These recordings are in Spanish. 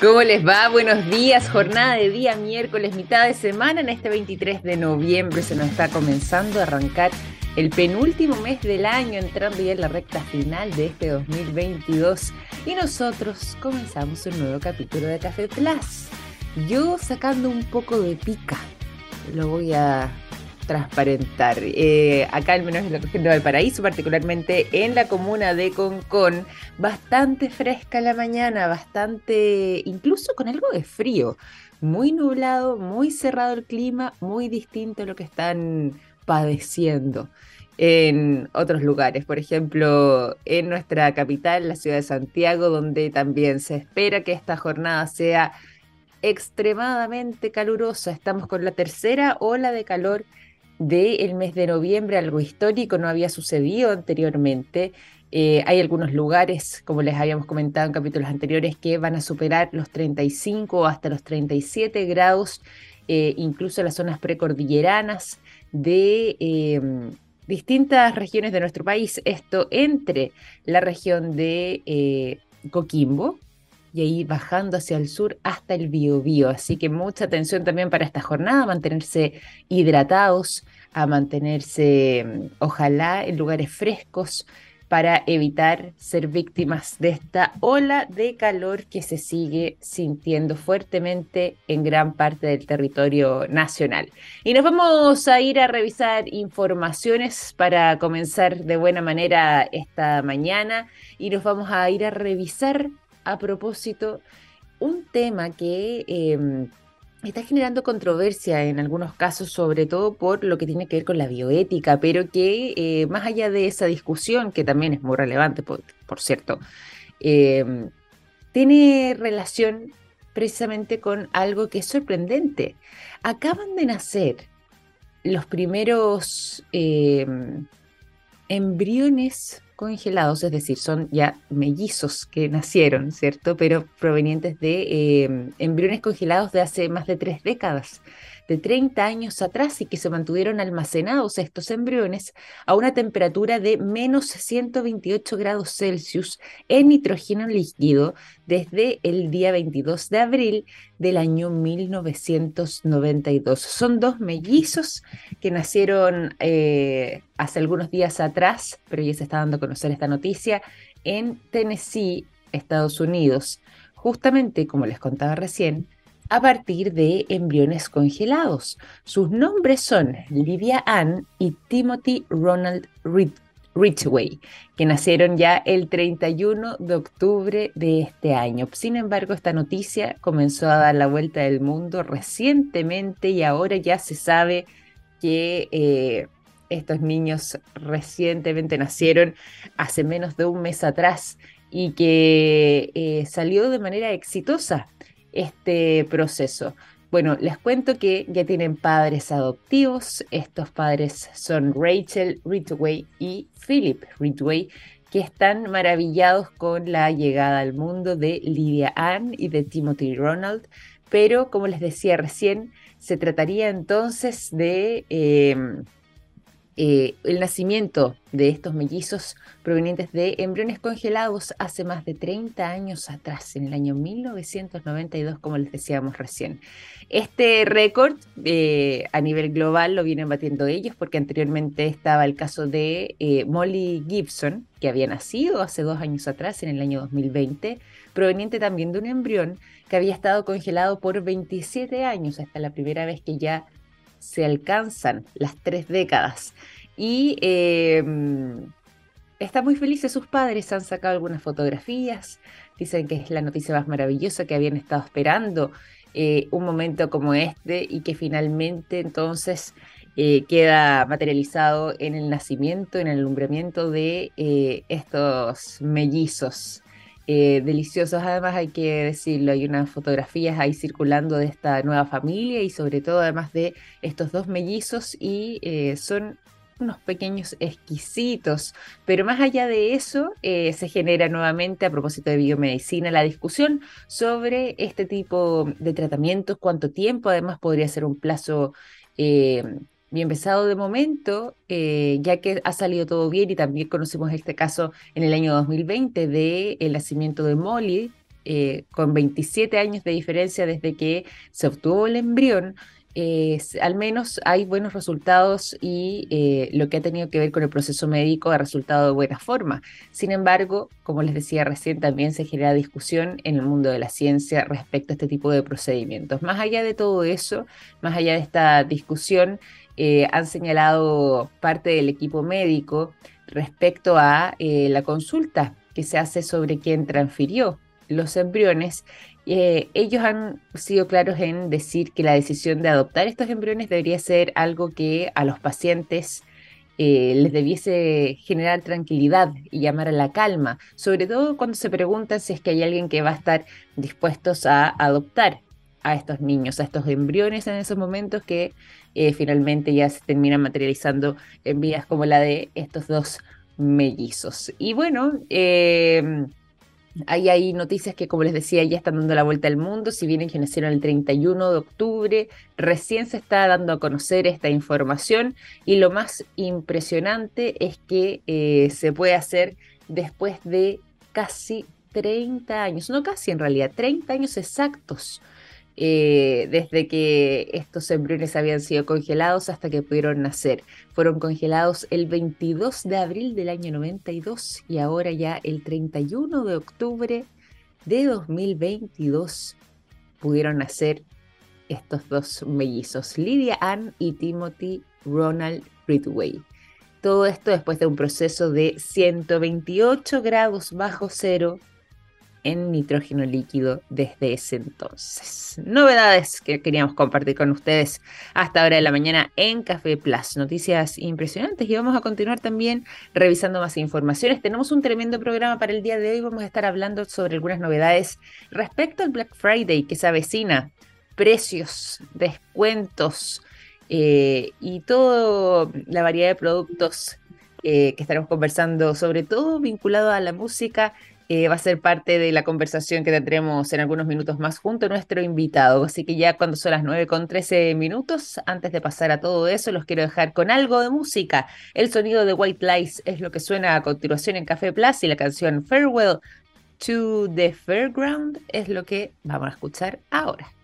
¿Cómo les va? Buenos días, jornada de día miércoles, mitad de semana en este 23 de noviembre. Se nos está comenzando a arrancar el penúltimo mes del año, entrando ya en la recta final de este 2022. Y nosotros comenzamos un nuevo capítulo de Café Plus. Yo sacando un poco de pica, lo voy a transparentar. Eh, acá, al menos en la región de Valparaíso, particularmente en la comuna de Concón, bastante fresca la mañana, bastante, incluso con algo de frío. Muy nublado, muy cerrado el clima, muy distinto a lo que están padeciendo en otros lugares. Por ejemplo, en nuestra capital, la ciudad de Santiago, donde también se espera que esta jornada sea extremadamente calurosa. Estamos con la tercera ola de calor del mes de noviembre, algo histórico, no había sucedido anteriormente. Eh, hay algunos lugares, como les habíamos comentado en capítulos anteriores, que van a superar los 35 hasta los 37 grados, eh, incluso las zonas precordilleranas de em, distintas regiones de nuestro país. Esto entre la región de eh, Coquimbo, y ahí bajando hacia el sur hasta el Biobío. Así que mucha atención también para esta jornada, mantenerse hidratados, a mantenerse, mm, ojalá, en lugares frescos para evitar ser víctimas de esta ola de calor que se sigue sintiendo fuertemente en gran parte del territorio nacional. Y nos vamos a ir a revisar informaciones para comenzar de buena manera esta mañana y nos vamos a ir a revisar a propósito un tema que em, está generando controversia en algunos casos, sobre todo por lo que tiene que ver con la bioética, pero que eh, más allá de esa discusión, que también es muy relevante, por, cierto, em, tiene relación precisamente con algo que es sorprendente. Acaban de nacer los primeros em, embriones congelados, es decir, son ya mellizos que nacieron, ¿cierto? Pero provenientes de em, embriones congelados de hace más de tres décadas de 30 años atrás y que se mantuvieron almacenados estos embriones a una temperatura de menos 128 grados Celsius en nitrógeno líquido desde el día 22 de abril del año 1992. Son dos mellizos que nacieron eh, hace algunos días atrás, pero ya se está dando a conocer esta noticia, en Tennessee, Estados Unidos. Justamente, como les contaba recién, a partir de embriones congelados. Sus nombres son Livia Ann y Timothy Ronald Ridgway, que nacieron ya el 31 de octubre de este año. Sin embargo, esta noticia comenzó a dar la vuelta del mundo recientemente y ahora ya se sabe que eh, estos niños recientemente nacieron hace menos de un mes atrás y que eh, salió de manera exitosa este proceso? Bueno, les cuento que ya tienen padres adoptivos. Estos padres son Rachel Ridgway y Philip Ridgway, que están maravillados con la llegada al mundo de Lydia Ann y de Timothy Ronald. Pero, como les decía recién, se trataría entonces de em, eh, el nacimiento de estos mellizos provenientes de embriones congelados hace más de 30 años atrás, en el año 1992, como les decíamos recién. Este récord eh, a nivel global lo vienen batiendo ellos porque anteriormente estaba el caso de eh, Molly Gibson, que había nacido hace dos años atrás, en el año 2020, proveniente también de un embrión que había estado congelado por 27 años, hasta la primera vez que ya se alcanzan las tres décadas. Y em, está muy feliz, sus padres han sacado algunas fotografías, dicen que es la noticia más maravillosa que habían estado esperando eh, un momento como este y que finalmente entonces eh, queda materializado en el nacimiento, en el alumbramiento de eh, estos mellizos eh, deliciosos. Además, hay que decirlo, hay unas fotografías ahí circulando de esta nueva familia y sobre todo además de estos dos mellizos y eh, son unos pequeños exquisitos, pero más allá de eso, eh, se genera nuevamente, a propósito de biomedicina, la discusión sobre este tipo de tratamientos, cuánto tiempo además podría ser un plazo bien pesado de momento, eh, ya que ha salido todo bien y también conocimos este caso en el año 2020 de el nacimiento de Molly, eh, con 27 años de diferencia desde que se obtuvo el embrión, al menos hay buenos resultados y eh, lo que ha tenido que ver con el proceso médico ha resultado de buena forma. Sin embargo, como les decía recién, también se genera discusión en el mundo de la ciencia respecto a este tipo de procedimientos. Más allá de todo eso, más allá de esta discusión, eh, han señalado parte del equipo médico respecto a eh, la consulta que se hace sobre quién transfirió los embriones. Eh, ellos han sido claros en decir que la decisión de adoptar estos embriones debería ser algo que a los pacientes les debiese generar tranquilidad y llamar a la calma, sobre todo cuando se preguntan si es que hay alguien que va a estar dispuestos a adoptar a estos niños, a estos embriones en esos momentos que eh, finalmente ya se terminan materializando en vidas como la de estos dos mellizos. Y bueno, hay, hay noticias que, como les decía, ya están dando la vuelta al mundo. Si vienen que nacieron el 31 de octubre, recién se está dando a conocer esta información. Y lo más impresionante es que eh, se puede hacer después de casi 30 años, no casi en realidad, 30 años exactos eh, desde que estos embriones habían sido congelados hasta que pudieron nacer. Fueron congelados el 22 de abril del año 92 y ahora ya el 31 de octubre de 2022 pudieron nacer estos dos mellizos, Lydia Ann y Timothy Ronald Ridway. Todo esto después de un proceso de 128 grados bajo cero en nitrógeno líquido desde ese entonces. Novedades que queríamos compartir con ustedes hasta ahora de la mañana en Café Plus. Noticias impresionantes y vamos a continuar también revisando más informaciones. Tenemos un tremendo programa para el día de hoy. Vamos a estar hablando sobre algunas novedades respecto al Black Friday que se avecina. Precios, descuentos eh, y toda la variedad de productos eh, que estaremos conversando, sobre todo vinculado a la música va a ser parte de la conversación que tendremos en algunos minutos más junto a nuestro invitado. Así que ya cuando son las 9 con 13 minutos, antes de pasar a todo eso, los quiero dejar con algo de música. El sonido de White Lies es lo que suena a continuación en Café Plus y la canción Farewell to the Fairground es lo que vamos a escuchar ahora.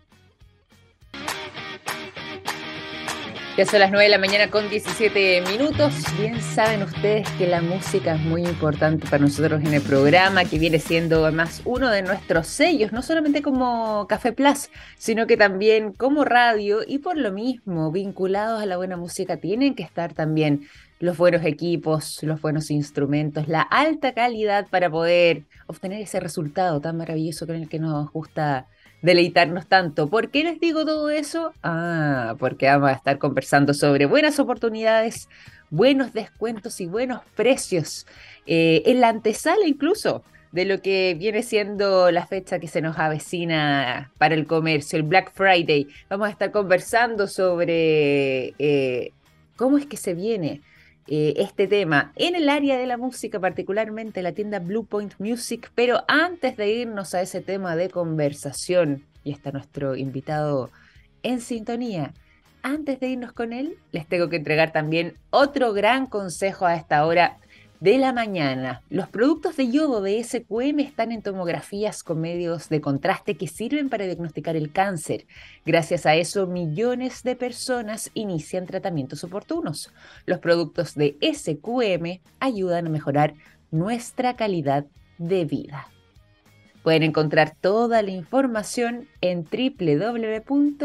Son las 9 de la mañana con 17 minutos. Bien saben ustedes que la música es muy importante para nosotros en el programa, que viene siendo además uno de nuestros sellos, no solamente como Café Plus, sino que también como radio y por lo mismo, vinculados a la buena música, tienen que estar también los buenos equipos, los buenos instrumentos, la alta calidad para poder obtener ese resultado tan maravilloso con el que nos gusta deleitarnos tanto. ¿Por qué les digo todo eso? Ah, porque vamos a estar conversando sobre buenas oportunidades, buenos descuentos y buenos precios eh, en la antesala incluso de lo que viene siendo la fecha que se nos avecina para el comercio, el Black Friday. Vamos a estar conversando sobre eh, cómo es que se viene eh, este tema en el área de la música, particularmente la tienda Blue Point Music. Pero antes de irnos a ese tema de conversación, y está nuestro invitado en sintonía, antes de irnos con él, les tengo que entregar también otro gran consejo a esta hora de la mañana. Los productos de yodo de SQM están en tomografías con medios de contraste que sirven para diagnosticar el cáncer. Gracias a eso, millones de personas inician tratamientos oportunos. Los productos de SQM ayudan a mejorar nuestra calidad de vida. Pueden encontrar toda la información en www.sqm.com.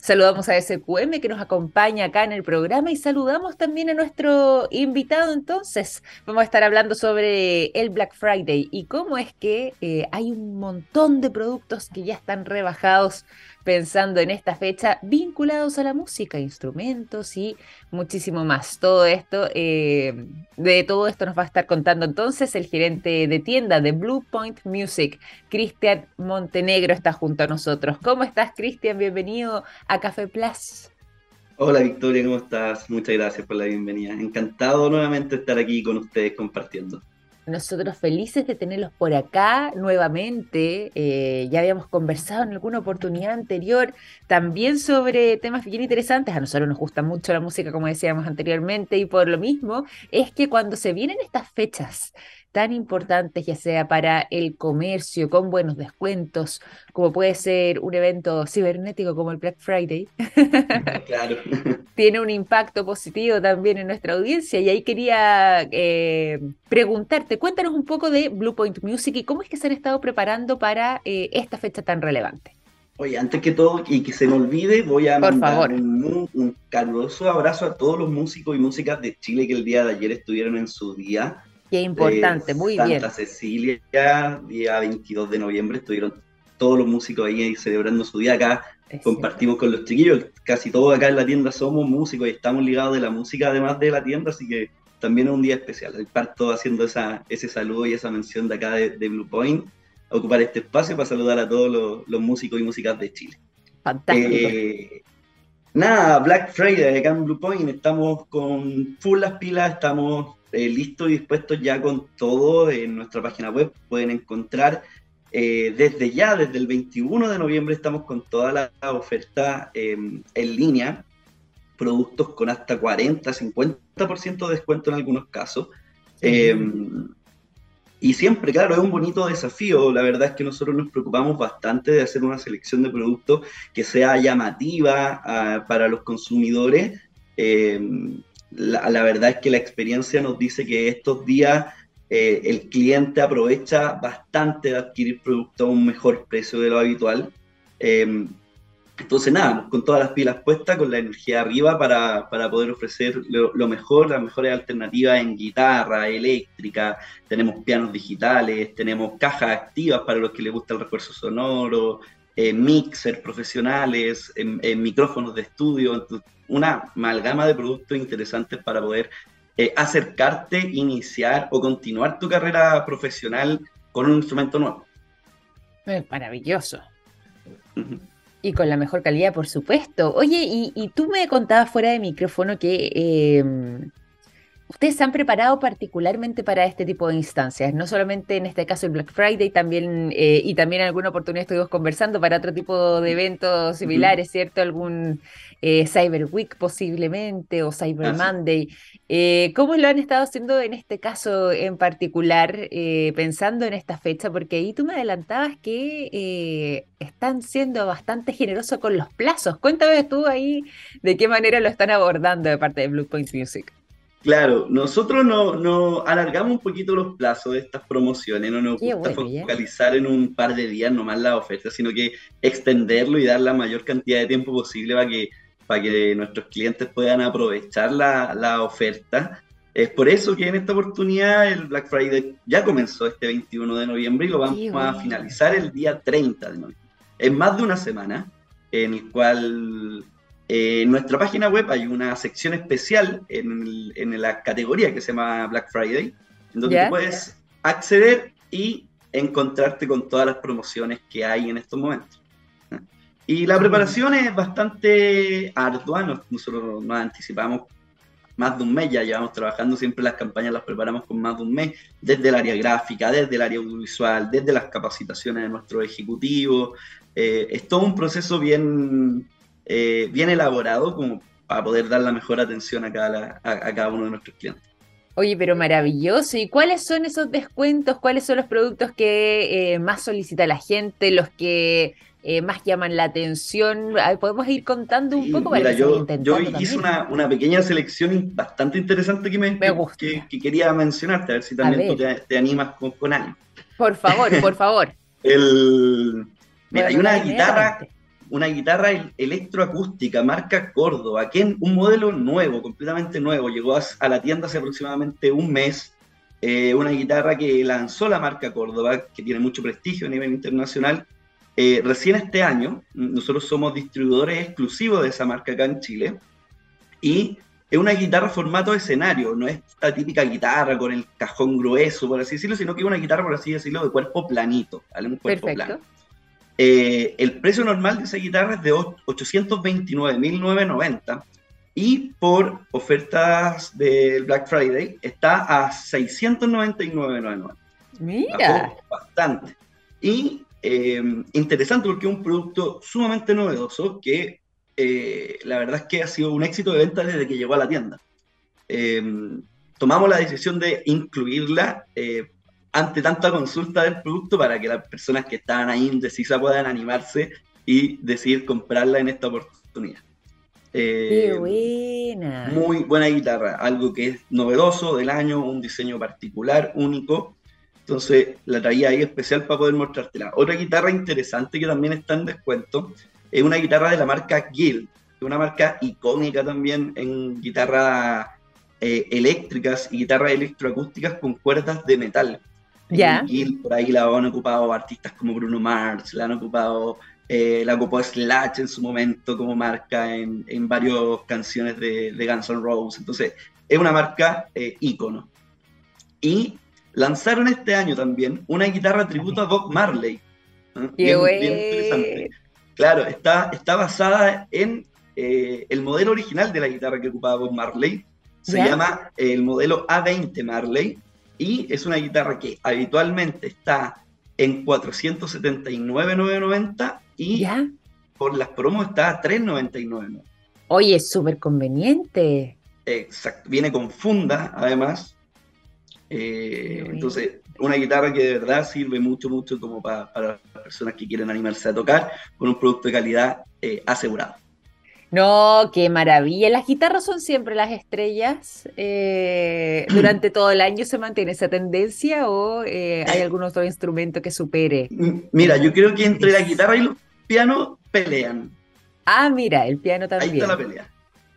Saludamos a SQM que nos acompaña acá en el programa y saludamos también a nuestro invitado entonces. Vamos a estar hablando sobre el Black Friday y cómo es que eh, hay un montón de productos que ya están rebajados pensando en esta fecha vinculados a la música, instrumentos y muchísimo más. Todo esto, eh, de todo esto nos va a estar contando entonces el gerente de tienda de Blue Point Music, Cristian Montenegro, está junto a nosotros. ¿Cómo estás, Cristian? Bienvenido a Café Plus. Hola Victoria, ¿cómo estás? Muchas gracias por la bienvenida. Encantado nuevamente de estar aquí con ustedes compartiendo. Nosotros felices de tenerlos por acá nuevamente. Eh, ya habíamos conversado en alguna oportunidad anterior también sobre temas bien interesantes. A nosotros nos gusta mucho la música, como decíamos anteriormente, y por lo mismo es que cuando se vienen estas fechas tan importantes, ya sea para el comercio, con buenos descuentos, como puede ser un evento cibernético como el Black Friday, claro. tiene un impacto positivo también en nuestra audiencia. Y ahí quería eh, preguntarte, cuéntanos un poco de Blue Point Music y cómo es que se han estado preparando para eh, esta fecha tan relevante. Oye, antes que todo, y que se me olvide, voy a mandar Un, un, caluroso abrazo a todos los músicos y músicas de Chile que el día de ayer estuvieron en su día. Qué importante, muy bien. Santa Cecilia, día 22 de noviembre, estuvieron todos los músicos ahí celebrando su día acá. compartimos con los chiquillos, casi todos acá en la tienda somos músicos y estamos ligados de la música además de la tienda, así que también es un día especial. El parto haciendo esa, ese saludo y esa mención de acá de, de Blue Point ocupar este espacio para saludar a todos los, músicos y músicas de Chile. Fantástico. Eh, nada, Black Friday acá en Blue Point, estamos con full las pilas, estamos eh, listos y dispuestos ya con todo en nuestra página web. Pueden encontrar eh, desde ya, desde el 21 de noviembre, estamos con toda la oferta em, en línea, productos con hasta 40, 50% de descuento en algunos casos. Em, y siempre, claro, es un bonito desafío. La verdad es que nosotros nos preocupamos bastante de hacer una selección de productos que sea llamativa ah, para los consumidores. Eh, la, verdad es que la experiencia nos dice que estos días eh, el cliente aprovecha bastante de adquirir productos a un mejor precio de lo habitual. Eh, entonces, nada, con todas las pilas puestas, con la energía arriba para, poder ofrecer lo, mejor, las mejores alternativas en guitarra, eléctrica, tenemos pianos digitales, tenemos cajas activas para los que les gusta el refuerzo sonoro, eh, mixers profesionales, micrófonos de estudio, una amalgama de productos interesantes para poder eh, acercarte, iniciar o continuar tu carrera profesional con un instrumento nuevo. Maravilloso. Y con la mejor calidad, por supuesto. Oye, y, tú me contabas fuera de micrófono que em, ustedes se han preparado particularmente para este tipo de instancias, no solamente en este caso el Black Friday, también eh, y también en alguna oportunidad estuvimos conversando para otro tipo de eventos similares, ¿cierto? Algún eh, Cyber Week posiblemente o Cyber Monday. Eh, ¿Cómo lo han estado haciendo en este caso en particular, eh, pensando en esta fecha? Porque ahí tú me adelantabas que están siendo bastante generosos con los plazos. Cuéntame tú ahí de qué manera lo están abordando de parte de Blue Point Music. Claro, nosotros no, no, alargamos un poquito los plazos de estas promociones, no nos gusta focalizar en un par de días nomás la oferta, sino que extenderlo y dar la mayor cantidad de tiempo posible para que para que nuestros clientes puedan aprovechar la, oferta. Es por eso que en esta oportunidad el Black Friday ya comenzó este 21 de noviembre y lo vamos a finalizar el día 30 de noviembre. Es más de una semana en el cual eh, en nuestra página web hay una sección especial en, la categoría que se llama Black Friday, en donde puedes acceder y encontrarte con todas las promociones que hay en estos momentos. Y la preparación es bastante ardua, nosotros nos anticipamos más de un mes, ya llevamos trabajando, siempre las campañas las preparamos con más de un mes, desde el área gráfica, desde el área audiovisual, desde las capacitaciones de nuestro ejecutivo. Eh, es todo un proceso bien, eh, bien elaborado como para poder dar la mejor atención a cada, a, cada uno de nuestros clientes. Oye, pero maravilloso. ¿Y cuáles son esos descuentos? ¿Cuáles son los productos que eh, más solicita la gente? Los que eh, más llaman la atención? ¿Podemos ir contando un poco? Mira, yo, yo hice una, una, pequeña selección bastante interesante que, me, Que, quería mencionarte, a ver si también tú te, animas con, con Por favor, por favor. El, mira, hay una guitarra, una guitarra electroacústica, marca Córdoba, que es un modelo nuevo, completamente nuevo, llegó a, la tienda hace aproximadamente un mes. Eh, una guitarra que lanzó la marca Córdoba, que tiene mucho prestigio a nivel internacional, eh, recién este año, nosotros somos distribuidores exclusivos de esa marca acá en Chile y es una guitarra formato escenario, no es esta típica guitarra con el cajón grueso, por así decirlo, sino que es una guitarra, por así decirlo, de cuerpo planito, ¿vale? Un cuerpo plano. Eh, el precio normal de esa guitarra es de 829.990 y por ofertas del Black Friday está a 699.990. Mira. bastante. Y eh, interesante porque es un producto sumamente novedoso que eh, la verdad es que ha sido un éxito de venta desde que llegó a la tienda. Eh, tomamos la decisión de incluirla ante tanta consulta del producto para que las personas que estaban ahí indecisas puedan animarse y decidir comprarla en esta oportunidad. ¡Qué eh, buena! Muy buena guitarra, algo que es novedoso del año, un diseño particular, único. Entonces la traía ahí especial para poder mostrártela. Otra guitarra interesante que también está en descuento es una guitarra de la marca Guild, una marca icónica también en guitarras eh, eléctricas y guitarras electroacústicas con cuerdas de metal. Ya. Por ahí la han ocupado artistas como Bruno Mars, la han ocupado eh, la ocupó Slash en su momento como marca en, en varias canciones de, de, Guns N' Roses. Entonces, es una marca eh, ícono. Y lanzaron este año también una guitarra tributo a Bob Marley. Bien, interesante. Claro, está, está basada en eh, el modelo original de la guitarra que ocupaba Bob Marley. Se llama el modelo A20 Marley y es una guitarra que habitualmente está en 479,990 y por las promos está a 399. Oye, es súper conveniente. Exacto, viene con funda además. Eh, entonces, una guitarra que de verdad sirve mucho, mucho como para, las personas que quieren animarse a tocar con un producto de calidad eh, asegurado. No, qué maravilla. Las guitarras son siempre las estrellas. Eh, ¿Durante todo el año se mantiene esa tendencia o eh, hay algún otro instrumento que supere? Mira, yo creo que entre la guitarra y los pianos pelean. Ah, mira, el piano también. Ahí está la pelea.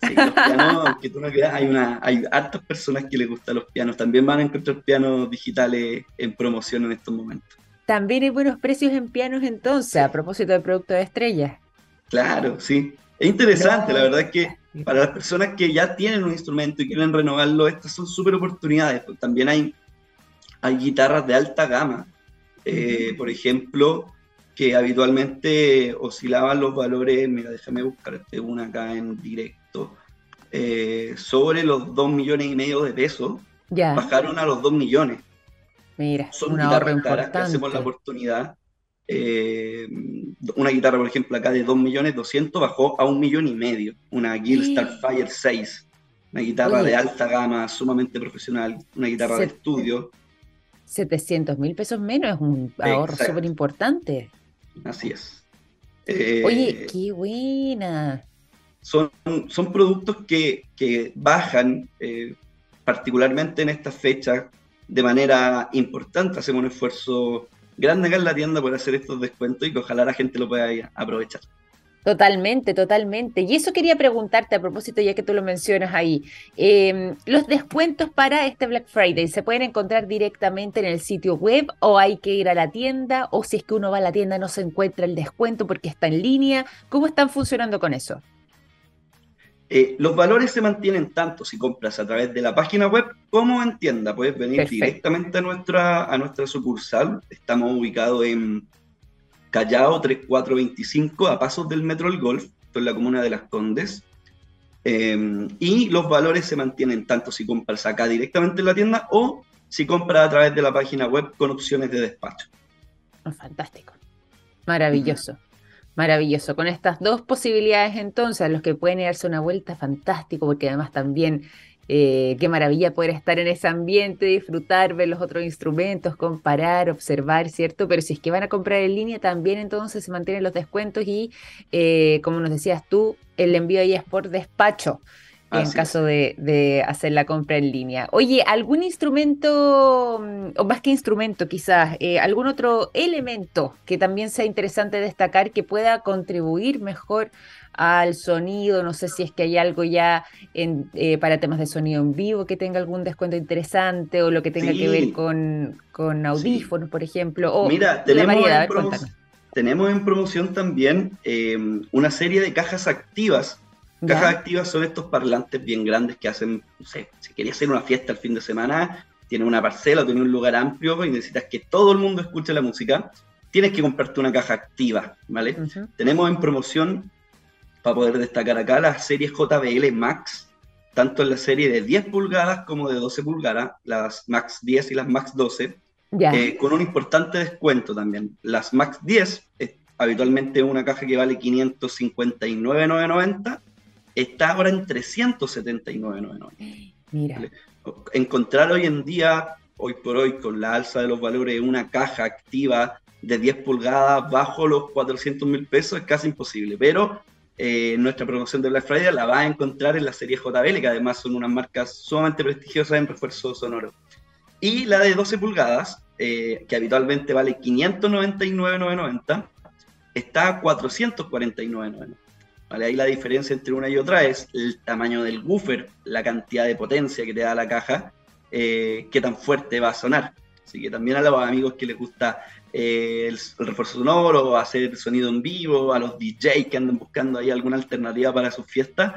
Sí, los pianos, aunque tú no creas, hay, una, hay hartas personas que les gustan los pianos. También van a encontrar pianos digitales en promoción en estos momentos. También hay buenos precios en pianos entonces, a propósito del producto de estrellas. Claro, sí. Es interesante, la verdad es que para las personas que ya tienen un instrumento y quieren renovarlo, estas son súper oportunidades. Pues también hay, hay guitarras de alta gama, eh, por ejemplo, que habitualmente oscilaban los valores, mira, déjame buscarte una acá en directo, eh, sobre los 2 millones y medio de pesos, bajaron a los 2 millones. Mira, son guitarras caras que hacemos la oportunidad eh, una guitarra, por ejemplo, acá de 2.200.000 bajó a un millón y medio. Una Guild Starfire 6, una guitarra de alta gama, sumamente profesional, una guitarra de estudio. 700 mil pesos menos es un ahorro súper importante. Así es. Oye, eh, qué buena. Son, son productos que, que bajan, eh, particularmente en esta fecha, de manera importante. Hacemos un esfuerzo grande acá en la tienda por hacer estos descuentos y que ojalá la gente lo pueda aprovechar. Totalmente, totalmente. Y eso quería preguntarte a propósito, ya que tú lo mencionas ahí. Em, ¿Los descuentos para este Black Friday se pueden encontrar directamente en el sitio web o hay que ir a la tienda? O si es que uno va a la tienda no se encuentra el descuento porque está en línea. ¿Cómo están funcionando con eso? Eh, los valores se mantienen tanto si compras a través de la página web como en tienda. Puedes venir directamente a nuestra, a nuestra sucursal. Estamos ubicados en Callao 3425, a pasos del Metro El Golf, esto en la comuna de Las Condes. Em, y los valores se mantienen tanto si compras acá directamente en la tienda o si compras a través de la página web con opciones de despacho. Fantástico. Maravilloso. Maravilloso. Con estas dos posibilidades entonces, los que pueden darse una vuelta, fantástico, porque además también eh, qué maravilla poder estar en ese ambiente, disfrutar, ver los otros instrumentos, comparar, observar, ¿cierto? Pero si es que van a comprar en línea, también entonces se mantienen los descuentos y, eh, como nos decías tú, el envío ahí es por despacho en caso de, hacer la compra en línea. Oye, ¿algún instrumento, mm, o más que instrumento quizás, eh, algún otro elemento que también sea interesante destacar que pueda contribuir mejor al sonido? No sé si es que hay algo ya en, eh, para temas de sonido en vivo que tenga algún descuento interesante o lo que tenga que ver con, con audífonos, por ejemplo. O Mira, tenemos, en tenemos en promoción también eh, una serie de cajas activas Cajas activas son estos parlantes bien grandes que hacen, no sé, si querías hacer una fiesta el fin de semana, tienes una parcela, tienes un lugar amplio y necesitas que todo el mundo escuche la música, tienes que comprarte una caja activa, ¿vale? Tenemos en promoción, para poder destacar acá, las series JBL Max, tanto en la serie de 10 pulgadas como de 12 pulgadas, las Max 10 y las Max 12, eh, con un importante descuento también. Las Max 10 es habitualmente una caja que vale 559,990 está ahora en 379.99. Mira. Encontrar hoy en día hoy por hoy con la alza de los valores una caja activa de 10 pulgadas bajo los 400 mil pesos es casi imposible, pero eh, nuestra promoción de Black Friday la va a encontrar en la serie JBL, que además son unas marcas sumamente prestigiosas en refuerzo sonoro. Y la de 12 pulgadas, eh, que habitualmente vale 599,990, está a 449,990. Ahí la diferencia entre una y otra es el tamaño del woofer, la cantidad de potencia que te da la caja, eh, qué tan fuerte va a sonar. Así que también a los amigos que les gusta eh, el, refuerzo sonoro, hacer sonido en vivo, a los DJs que andan buscando ahí alguna alternativa para sus fiestas,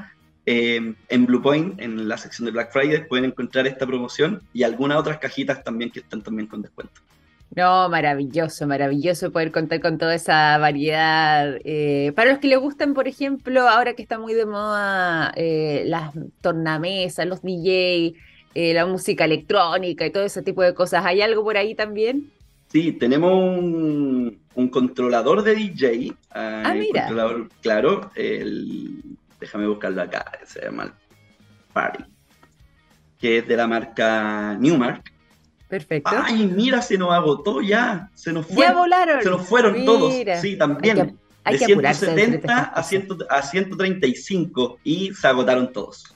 eh, en Bluepoint, en la sección de Black Friday, pueden encontrar esta promoción y algunas otras cajitas también que están también con descuento. No, maravilloso, maravilloso poder contar con toda esa variedad. Eh, para los que les gustan, por ejemplo, ahora que está muy de moda eh, las tornamesas, los DJ, eh, la música electrónica y todo ese tipo de cosas, ¿hay algo por ahí también? Sí, tenemos un, controlador de DJ. ah, mira. claro, el, déjame buscarlo acá, se llama Party, que es de la marca Newmark. Perfecto. Ay, mira, se nos agotó ya. Se nos fue, Ya volaron. Se nos fueron todos. Sí, también. Hay que, de 170 a, 135 y se agotaron todos.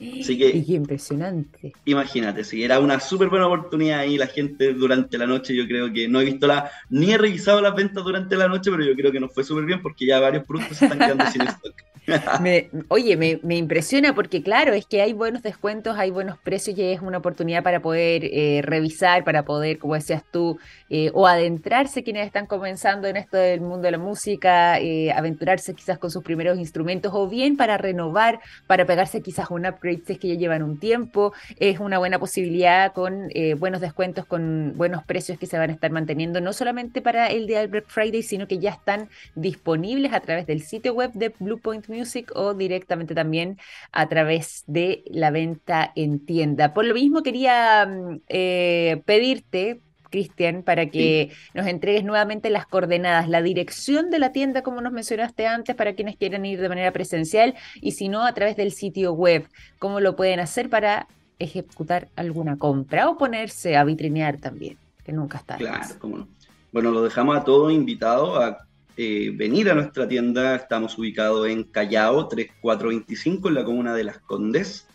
Así que, Qué impresionante. Imagínate, sí, era una súper buena oportunidad y la gente durante la noche, yo creo que no he visto la, ni he revisado las ventas durante la noche, pero yo creo que nos fue súper bien porque ya varios productos se están quedando sin stock. oye, me, impresiona porque claro, es que hay buenos descuentos, hay buenos precios y es una oportunidad para poder eh, revisar, para poder, como decías tú, eh, o adentrarse quienes están comenzando en esto del mundo de la música, eh, aventurarse quizás con sus primeros instrumentos o bien para renovar, para pegarse quizás un upgrade si es que ya llevan un tiempo. Es una buena posibilidad con buenos descuentos, con buenos precios que se van a estar manteniendo, no solamente para el día del Black Friday, sino que ya están disponibles a través del sitio web de Bluepoint Music o directamente también a través de la venta en tienda. Por lo mismo quería mm, eh, pedirte, Cristian, para que nos entregues nuevamente las coordenadas, la dirección de la tienda, como nos mencionaste antes, para quienes quieran ir de manera presencial y si no, a través del sitio web, cómo lo pueden hacer para ejecutar alguna compra o ponerse a vitrinear también, que nunca está. Claro, cómo no. Bueno, lo dejamos a todos invitados a eh, venir a nuestra tienda. Estamos ubicados en Callao 3425 en la comuna de Las Condes.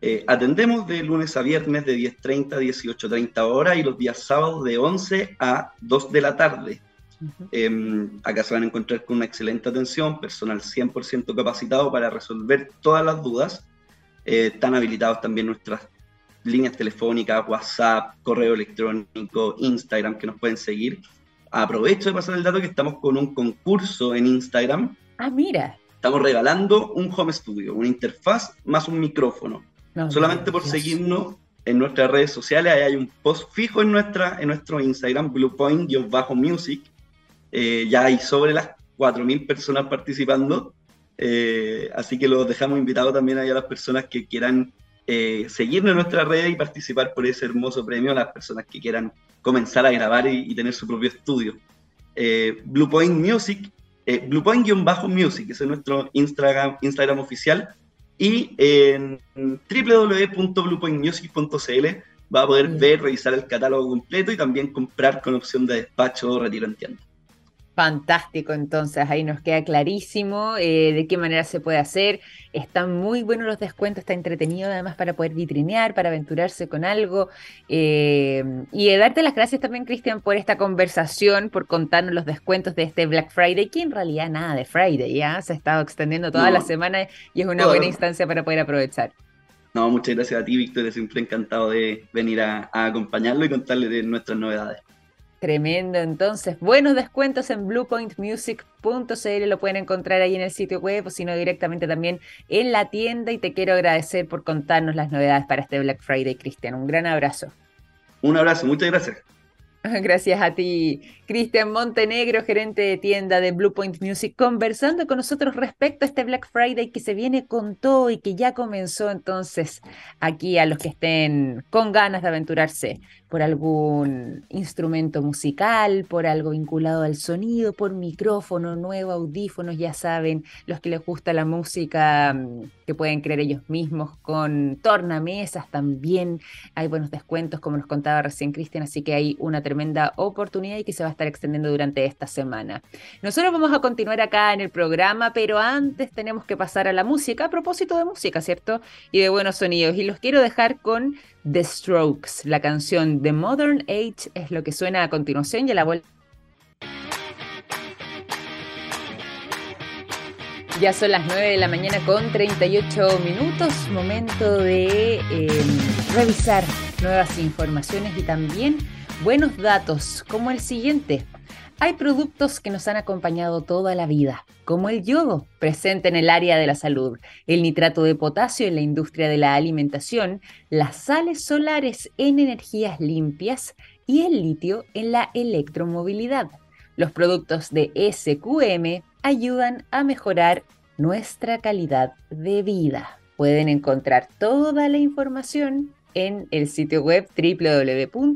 Eh, atendemos de lunes a viernes de 10.30 a 18.30 horas y los días sábados de 11 a 2 de la tarde. Em, acá se van a encontrar con una excelente atención, personal 100% capacitado para resolver todas las dudas. Eh, están habilitados también nuestras líneas telefónicas, WhatsApp, correo electrónico, Instagram que nos pueden seguir aprovecho de pasar el dato que estamos con un concurso en Instagram. Ah, mira. Estamos regalando un home studio, una interfaz más un micrófono. Solamente por seguirnos en nuestras redes sociales, ahí hay un post fijo en, nuestra, en nuestro Instagram, bluepoint-music. Eh, ya hay sobre las 4.000 personas participando. Eh, así que los dejamos invitados también a las personas que quieran eh, seguirnos en nuestra red y participar por ese hermoso premio, a las personas que quieran comenzar a grabar y, tener su propio estudio. Eh, Bluepoint Music, Bluepoint-Music, ese es nuestro Instagram, Instagram oficial, y en www.bluepointmusic.cl va a poder mm. ver, revisar el catálogo completo y también comprar con opción de despacho o retiro en tienda. Fantástico, entonces ahí nos queda clarísimo eh, de qué manera se puede hacer. Están muy buenos los descuentos, está entretenido además para poder vitrinear, para aventurarse con algo. Eh, y darte las gracias también, Cristian, por esta conversación, por contarnos los descuentos de este Black Friday, que en realidad nada de Friday, ya se ha estado extendiendo toda la semana y es una buena instancia para poder aprovechar. No, muchas gracias a ti, Víctor. Siempre encantado de venir a, a acompañarlo y contarle de nuestras novedades. Tremendo, entonces, buenos descuentos en bluepointmusic.cl, lo pueden encontrar ahí en el sitio web o si no directamente también en la tienda y te quiero agradecer por contarnos las novedades para este Black Friday, Cristian. Un gran abrazo. Un abrazo, muchas gracias. Gracias a ti. Cristian Montenegro, gerente de tienda de Blue Point Music, conversando con nosotros respecto a este Black Friday que se viene con todo y que ya comenzó entonces aquí a los que estén con ganas de aventurarse por algún instrumento musical, por algo vinculado al sonido, por micrófono nuevo, audífonos, ya saben, los que les gusta la música mm, que pueden crear ellos mismos con tornamesas también. Hay buenos descuentos, como nos contaba recién Cristian, así que hay una tremenda oportunidad y que se va a estar extendiendo durante esta semana. Nosotros vamos a continuar acá en el programa, pero antes tenemos que pasar a la música, a propósito de música, ¿cierto? Y de buenos sonidos. Y los quiero dejar con The Strokes. La canción The Modern Age es lo que suena a continuación y a la vuelta. Ya son las 9 de la mañana con 38 minutos, momento de em, revisar nuevas informaciones y también buenos datos como el siguiente. Hay productos que nos han acompañado toda la vida, como el yodo, presente en el área de la salud, el nitrato de potasio en la industria de la alimentación, las sales solares en energías limpias y el litio en la electromovilidad. Los productos de SQM ayudan a mejorar nuestra calidad de vida. Pueden encontrar toda la información en el sitio web www.sqm.com.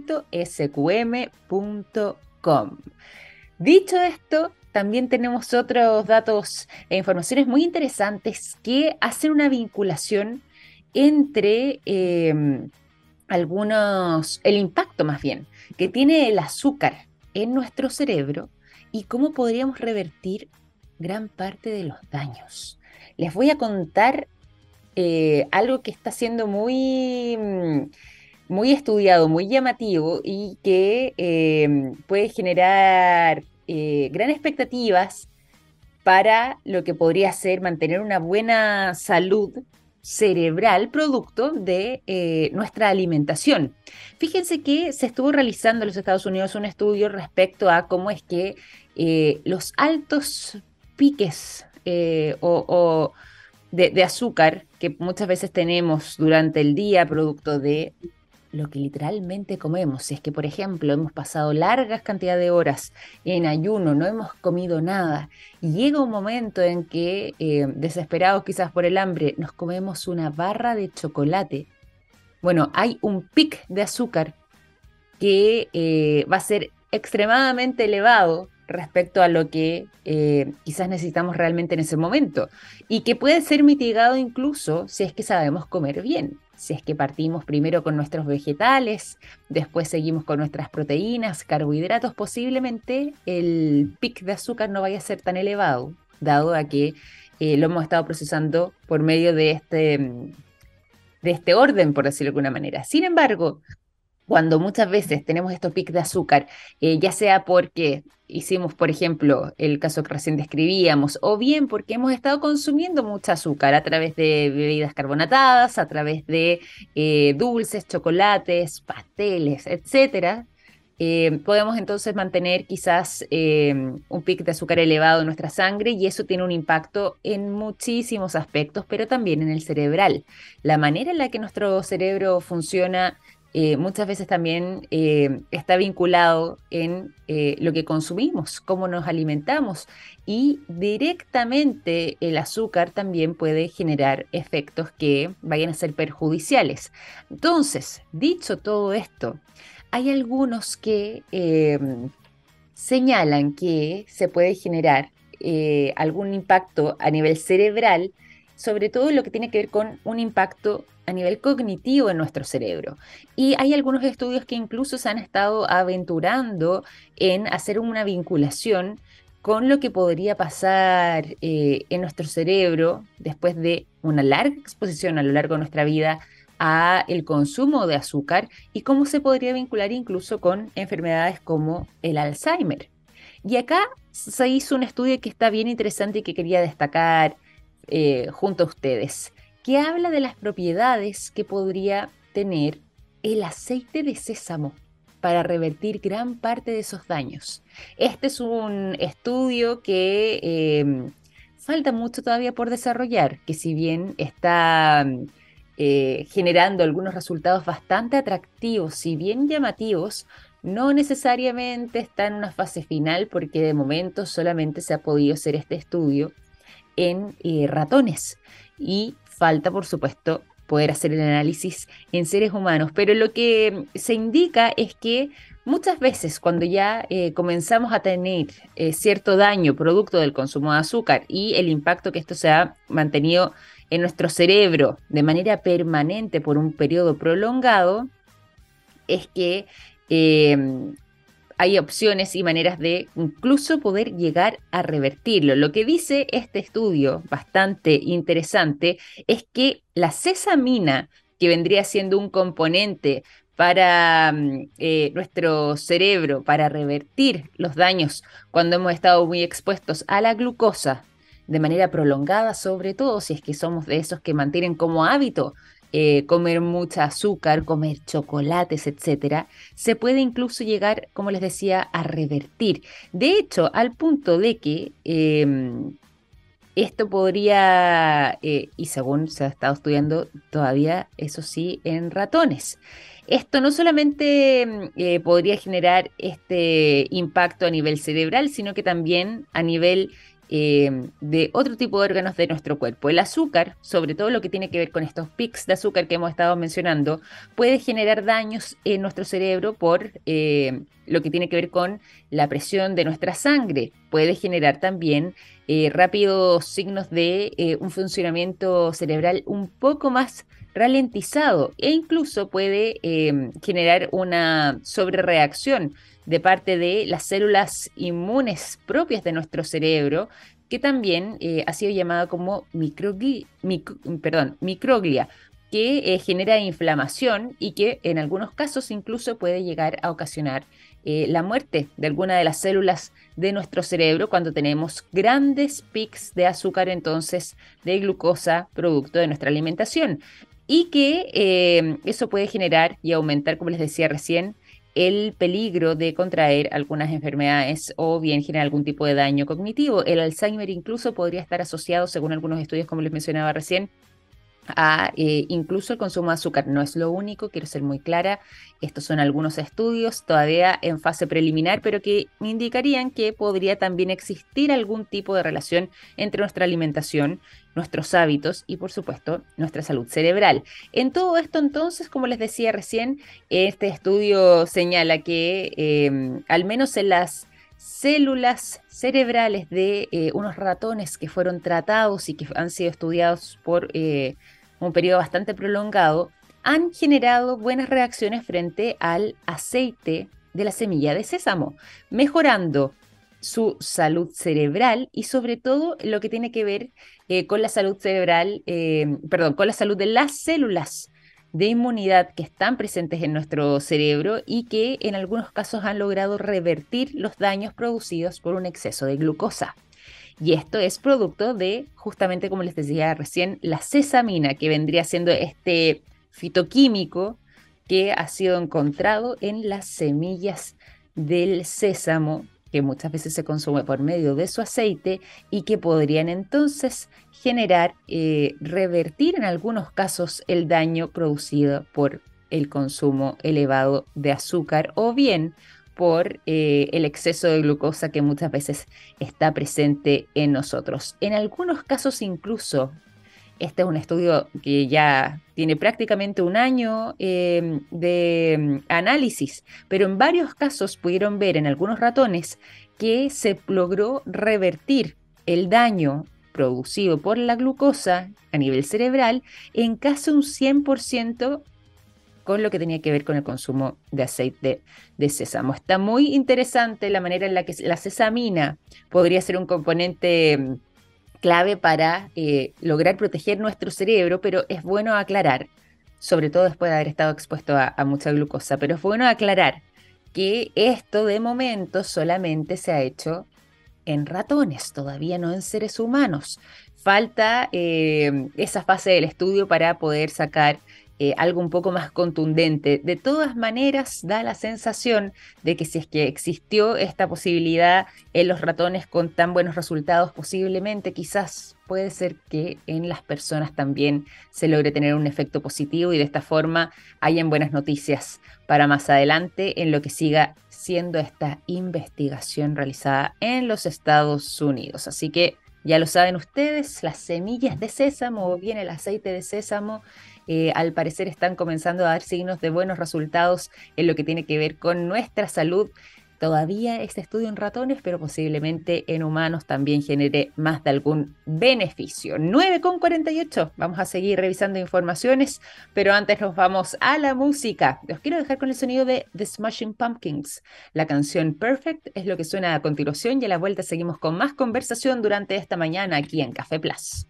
Dicho esto, también tenemos otros datos e informaciones muy interesantes que hacen una vinculación entre em, algunos, el impacto más bien, que tiene el azúcar en nuestro cerebro y cómo podríamos revertir gran parte de los daños. Les voy a contar eh, algo que está siendo muy, muy estudiado, muy llamativo y que em, puede generar eh, grandes expectativas para lo que podría ser mantener una buena salud cerebral producto de eh, nuestra alimentación. Fíjense que se estuvo realizando en los Estados Unidos un estudio respecto a cómo es que los altos piques o, de, azúcar que muchas veces tenemos durante el día producto de lo que literalmente comemos. Si es que, por ejemplo, hemos pasado largas cantidades de horas en ayuno, no hemos comido nada, y llega un momento en que, eh, desesperados quizás por el hambre, nos comemos una barra de chocolate. Bueno, hay un pic de azúcar que eh, va a ser extremadamente elevado respecto a lo que eh, quizás necesitamos realmente en ese momento y que puede ser mitigado incluso si es que sabemos comer bien si es que partimos primero con nuestros vegetales, después seguimos con nuestras proteínas, carbohidratos, posiblemente el pic de azúcar no vaya a ser tan elevado, dado a que eh, lo hemos estado procesando por medio de este, de este orden, por decirlo de alguna manera. Sin embargo, cuando muchas veces tenemos estos picos de azúcar, eh, ya sea porque hicimos, por ejemplo, el caso que recién describíamos, o bien porque hemos estado consumiendo mucha azúcar a través de bebidas carbonatadas, a través de eh, dulces, chocolates, pasteles, etcétera, eh, podemos entonces mantener quizás un pic de azúcar elevado en nuestra sangre y eso tiene un impacto en muchísimos aspectos, pero también en el cerebral. La manera en la que nuestro cerebro funciona eh, muchas veces también eh, está vinculado en eh, lo que consumimos, cómo nos alimentamos y directamente el azúcar también puede generar efectos que vayan a ser perjudiciales. Entonces, dicho todo esto, hay algunos que em, señalan que se puede generar algún impacto a nivel cerebral, sobre todo lo que tiene que ver con un impacto a nivel cognitivo en nuestro cerebro. Y hay algunos estudios que incluso se han estado aventurando en hacer una vinculación con lo que podría pasar eh, en nuestro cerebro después de una larga exposición a lo largo de nuestra vida a el consumo de azúcar y cómo se podría vincular incluso con enfermedades como el Alzheimer. Y acá se hizo un estudio que está bien interesante y que quería destacar eh, junto a ustedes que habla de las propiedades que podría tener el aceite de sésamo para revertir gran parte de esos daños. Este es un estudio que em, falta mucho todavía por desarrollar, que si bien está eh, generando algunos resultados bastante atractivos, si bien llamativos, no necesariamente está en una fase final porque de momento solamente se ha podido hacer este estudio en eh, ratones y falta, por supuesto, poder hacer el análisis en seres humanos. Pero lo que se indica es que muchas veces cuando ya eh, comenzamos a tener eh, cierto daño producto del consumo de azúcar y el impacto que esto se ha mantenido en nuestro cerebro de manera permanente por un periodo prolongado, es que hay opciones y maneras de incluso poder llegar a revertirlo. Lo que dice este estudio, bastante interesante, es que la sesamina, que vendría siendo un componente para mm, eh, nuestro cerebro, para revertir los daños cuando hemos estado muy expuestos a la glucosa de manera prolongada, sobre todo si es que somos de esos que mantienen como hábito eh, comer mucha azúcar, comer chocolates, etcétera, se puede incluso llegar, como les decía, a revertir. De hecho, al punto de que em, esto podría, eh, y según se ha estado estudiando todavía, eso sí, en ratones. Esto no solamente em, eh, podría generar este impacto a nivel cerebral, sino que también a nivel Em, de otro tipo de órganos de nuestro cuerpo. El azúcar, sobre todo lo que tiene que ver con estos pics de azúcar que hemos estado mencionando, puede generar daños en nuestro cerebro por em, lo que tiene que ver con la presión de nuestra sangre. Puede generar también eh, rápidos signos de eh, un funcionamiento cerebral un poco más ralentizado e incluso puede em, generar una sobrereacción de parte de las células inmunes propias de nuestro cerebro, que también eh, ha sido llamada como microglia, que genera inflamación y que en algunos casos incluso puede llegar a ocasionar eh, la muerte de alguna de las células de nuestro cerebro cuando tenemos grandes pics de azúcar entonces de glucosa producto de nuestra alimentación y que eso puede generar y aumentar, como les decía recién, el peligro de contraer algunas enfermedades o bien generar algún tipo de daño cognitivo. El Alzheimer incluso podría estar asociado, según algunos estudios, como les mencionaba recién, a eh, incluso el consumo de azúcar. No es lo único, quiero ser muy clara. Estos son algunos estudios todavía en fase preliminar, pero que indicarían que podría también existir algún tipo de relación entre nuestra alimentación, nuestros hábitos y, por supuesto, nuestra salud cerebral. En todo esto, entonces, como les decía recién, este estudio señala que em, al menos en las células cerebrales de eh, unos ratones que fueron tratados y que han sido estudiados por eh, un periodo bastante prolongado, han generado buenas reacciones frente al aceite de la semilla de sésamo, mejorando su salud cerebral y sobre todo lo que tiene que ver eh, con la salud cerebral, perdón, con la salud de las células de inmunidad que están presentes en nuestro cerebro y que en algunos casos han logrado revertir los daños producidos por un exceso de glucosa. Y esto es producto de, justamente como les decía recién, la sesamina, que vendría siendo este fitoquímico que ha sido encontrado en las semillas del sésamo que muchas veces se consume por medio de su aceite y que podrían entonces generar, eh, revertir en algunos casos el daño producido por el consumo elevado de azúcar o bien por eh, el exceso de glucosa que muchas veces está presente en nosotros. En algunos casos incluso, este es un estudio que ya tiene prácticamente un año em, de em, análisis, pero en varios casos pudieron ver en algunos ratones que se logró revertir el daño producido por la glucosa a nivel cerebral en casi un 100% con lo que tenía que ver con el consumo de aceite de sésamo. Está muy interesante la manera en la que la sesamina podría ser un componente em, clave para eh, lograr proteger nuestro cerebro, pero es bueno aclarar, sobre todo después de haber estado expuesto a, mucha glucosa, pero es bueno aclarar que esto de momento solamente se ha hecho en ratones, todavía no en seres humanos. Falta eh, esa fase del estudio para poder sacar eh, algo un poco más contundente. De todas maneras, da la sensación de que si es que existió esta posibilidad en los ratones con tan buenos resultados, posiblemente quizás puede ser que en las personas también se logre tener un efecto positivo y de esta forma hayan buenas noticias para más adelante en lo que siga siendo esta investigación realizada en los Estados Unidos. Así que ya lo saben ustedes, las semillas de sésamo o bien el aceite de sésamo eh, al parecer están comenzando a dar signos de buenos resultados en lo que tiene que ver con nuestra salud. Todavía este estudio en ratones, pero posiblemente en humanos también genere más de algún beneficio. 9,48. Vamos a seguir revisando informaciones, pero antes nos vamos a la música. Los quiero dejar con el sonido de The Smashing Pumpkins. La canción Perfect es lo que suena a continuación y a la vuelta seguimos con más conversación durante esta mañana aquí en Café Plus.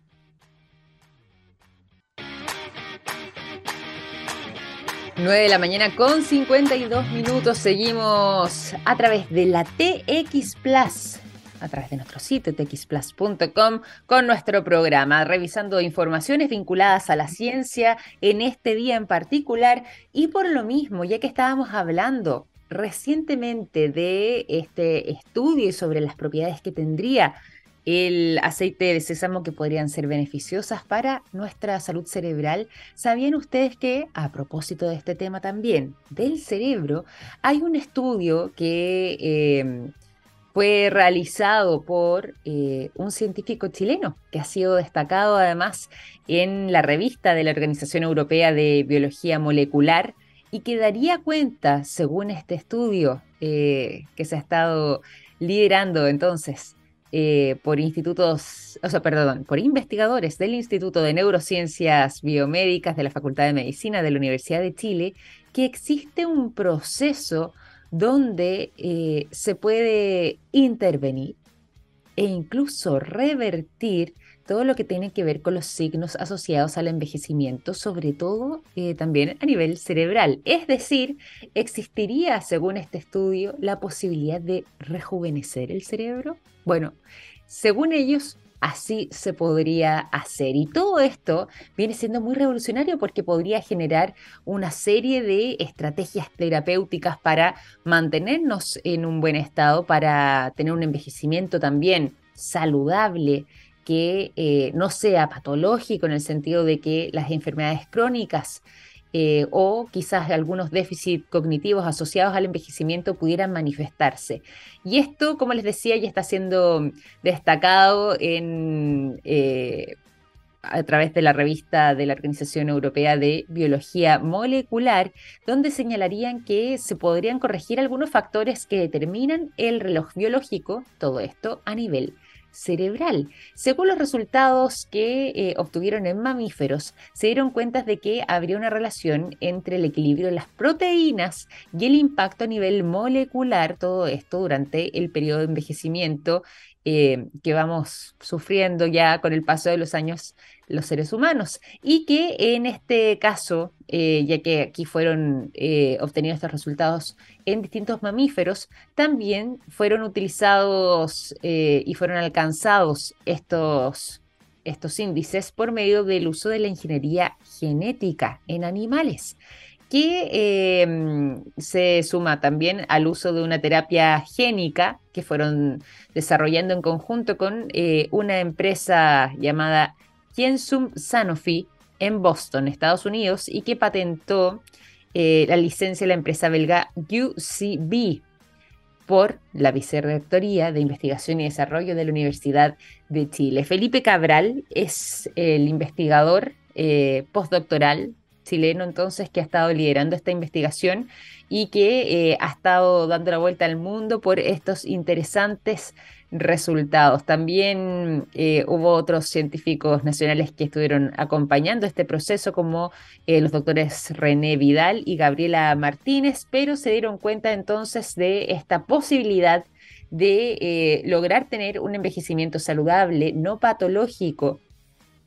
9 de la mañana con 52 minutos. Seguimos a través de la TX Plus, a través de nuestro sitio txplus.com con nuestro programa, revisando informaciones vinculadas a la ciencia en este día en particular. Y por lo mismo, ya que estábamos hablando recientemente de este estudio sobre las propiedades que tendría el aceite de sésamo que podrían ser beneficiosas para nuestra salud cerebral. ¿Sabían ustedes que, a propósito de este tema también, del cerebro, hay un estudio que em, fue realizado por eh, un científico chileno que ha sido destacado además en la revista de la Organización Europea de Biología Molecular y que daría cuenta, según este estudio eh, que se ha estado liderando entonces eh, por institutos, o sea, perdón, por investigadores del Instituto de Neurociencias Biomédicas de la Facultad de Medicina de la Universidad de Chile, que existe un proceso donde eh, se puede intervenir e incluso revertir todo lo que tiene que ver con los signos asociados al envejecimiento, sobre todo eh, también a nivel cerebral. Es decir, existiría, según este estudio, la posibilidad de rejuvenecer el cerebro. Bueno, según ellos, así se podría hacer. Y todo esto viene siendo muy revolucionario porque podría generar una serie de estrategias terapéuticas para mantenernos en un buen estado, para tener un envejecimiento también saludable, que eh, no sea patológico en el sentido de que las enfermedades crónicas eh, o quizás algunos déficits cognitivos asociados al envejecimiento pudieran manifestarse. Y esto, como les decía, ya está siendo destacado en, eh, a través de la revista de la Organización Europea de Biología Molecular, donde señalarían que se podrían corregir algunos factores que determinan el reloj biológico, todo esto a nivel cerebral. Según los resultados que eh, obtuvieron en mamíferos, se dieron cuenta de que habría una relación entre el equilibrio de las proteínas y el impacto a nivel molecular, todo esto durante el periodo de envejecimiento eh, que vamos sufriendo ya con el paso de los años los seres humanos. Y que en este caso, eh, ya que aquí fueron eh, obtenidos estos resultados en distintos mamíferos, también fueron utilizados y fueron alcanzados estos, estos índices por medio del uso de la ingeniería genética en animales que em, se suma también al uso de una terapia génica que fueron desarrollando en conjunto con eh, una empresa llamada Gensum Sanofi en Boston, Estados Unidos, y que patentó eh, la licencia de la empresa belga UCB por la Vicerrectoría de Investigación y Desarrollo de la Universidad de Chile. Felipe Cabral es el investigador eh, postdoctoral chileno entonces que ha estado liderando esta investigación y que eh, ha estado dando la vuelta al mundo por estos interesantes resultados. También eh, hubo otros científicos nacionales que estuvieron acompañando este proceso, como eh, los doctores René Vidal y Gabriela Martínez, pero se dieron cuenta entonces de esta posibilidad de lograr tener un envejecimiento saludable, no patológico,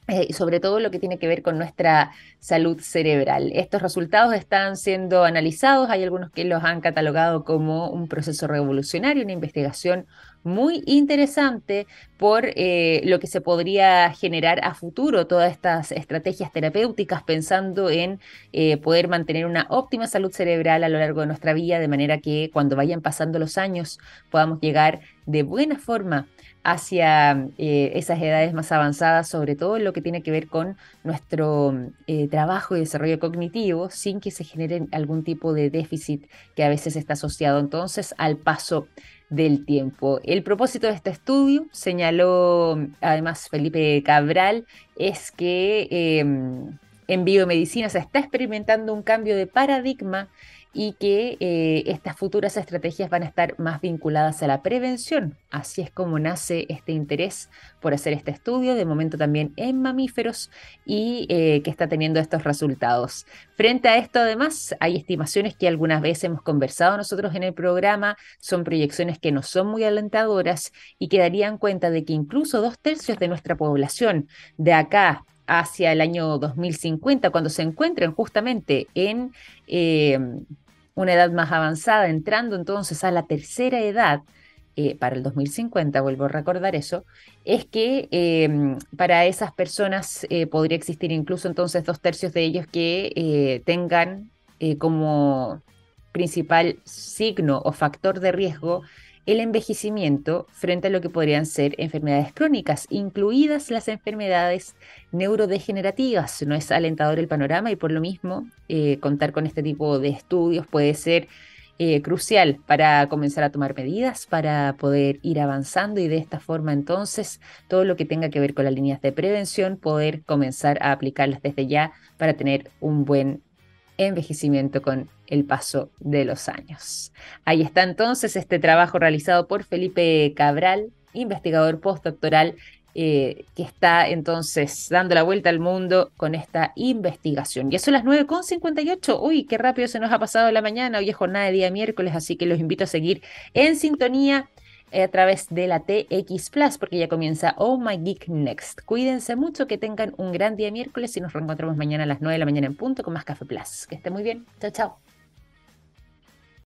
eh, sobre todo lo que tiene que ver con nuestra salud cerebral. Estos resultados están siendo analizados, hay algunos que los han catalogado como un proceso revolucionario, una investigación muy interesante por eh, lo que se podría generar a futuro, todas estas estrategias terapéuticas pensando en eh, poder mantener una óptima salud cerebral a lo largo de nuestra vida, de manera que cuando vayan pasando los años podamos llegar de buena forma hacia eh, esas edades más avanzadas, sobre todo en lo que tiene que ver con nuestro eh, trabajo y desarrollo cognitivo, sin que se genere algún tipo de déficit que a veces está asociado entonces al paso del tiempo. El propósito de este estudio, señaló además Felipe Cabral, es que em, en biomedicina se está experimentando un cambio de paradigma y que eh, estas futuras estrategias van a estar más vinculadas a la prevención. Así es como nace este interés por hacer este estudio, de momento también en mamíferos, y eh, que está teniendo estos resultados. Frente a esto, además, hay estimaciones que algunas veces hemos conversado nosotros en el programa, son proyecciones que no son muy alentadoras y que darían cuenta de que incluso dos tercios de nuestra población de acá hacia el año 2050, cuando se encuentren justamente en eh, una edad más avanzada, entrando entonces a la tercera edad, eh, para el 2050, vuelvo a recordar eso, es que em, para esas personas eh, podría existir incluso entonces dos tercios de ellos que eh, tengan como principal signo o factor de riesgo el envejecimiento frente a lo que podrían ser enfermedades crónicas, incluidas las enfermedades neurodegenerativas. No es alentador el panorama y por lo mismo eh, contar con este tipo de estudios puede ser eh, crucial para comenzar a tomar medidas, para poder ir avanzando y de esta forma entonces todo lo que tenga que ver con las líneas de prevención, poder comenzar a aplicarlas desde ya para tener un buen envejecimiento con el paso de los años. Ahí está entonces este trabajo realizado por Felipe Cabral, investigador postdoctoral eh, que está entonces dando la vuelta al mundo con esta investigación. Ya son las 9.58. Uy, qué rápido se nos ha pasado la mañana. Hoy es jornada de día miércoles, así que los invito a seguir en sintonía eh, a través de la TX Plus, porque ya comienza Oh My Geek Next. Cuídense mucho, que tengan un gran día miércoles y nos reencontramos mañana a las 9 de la mañana en punto con más Café Plus. Que esté muy bien. Chao, chao.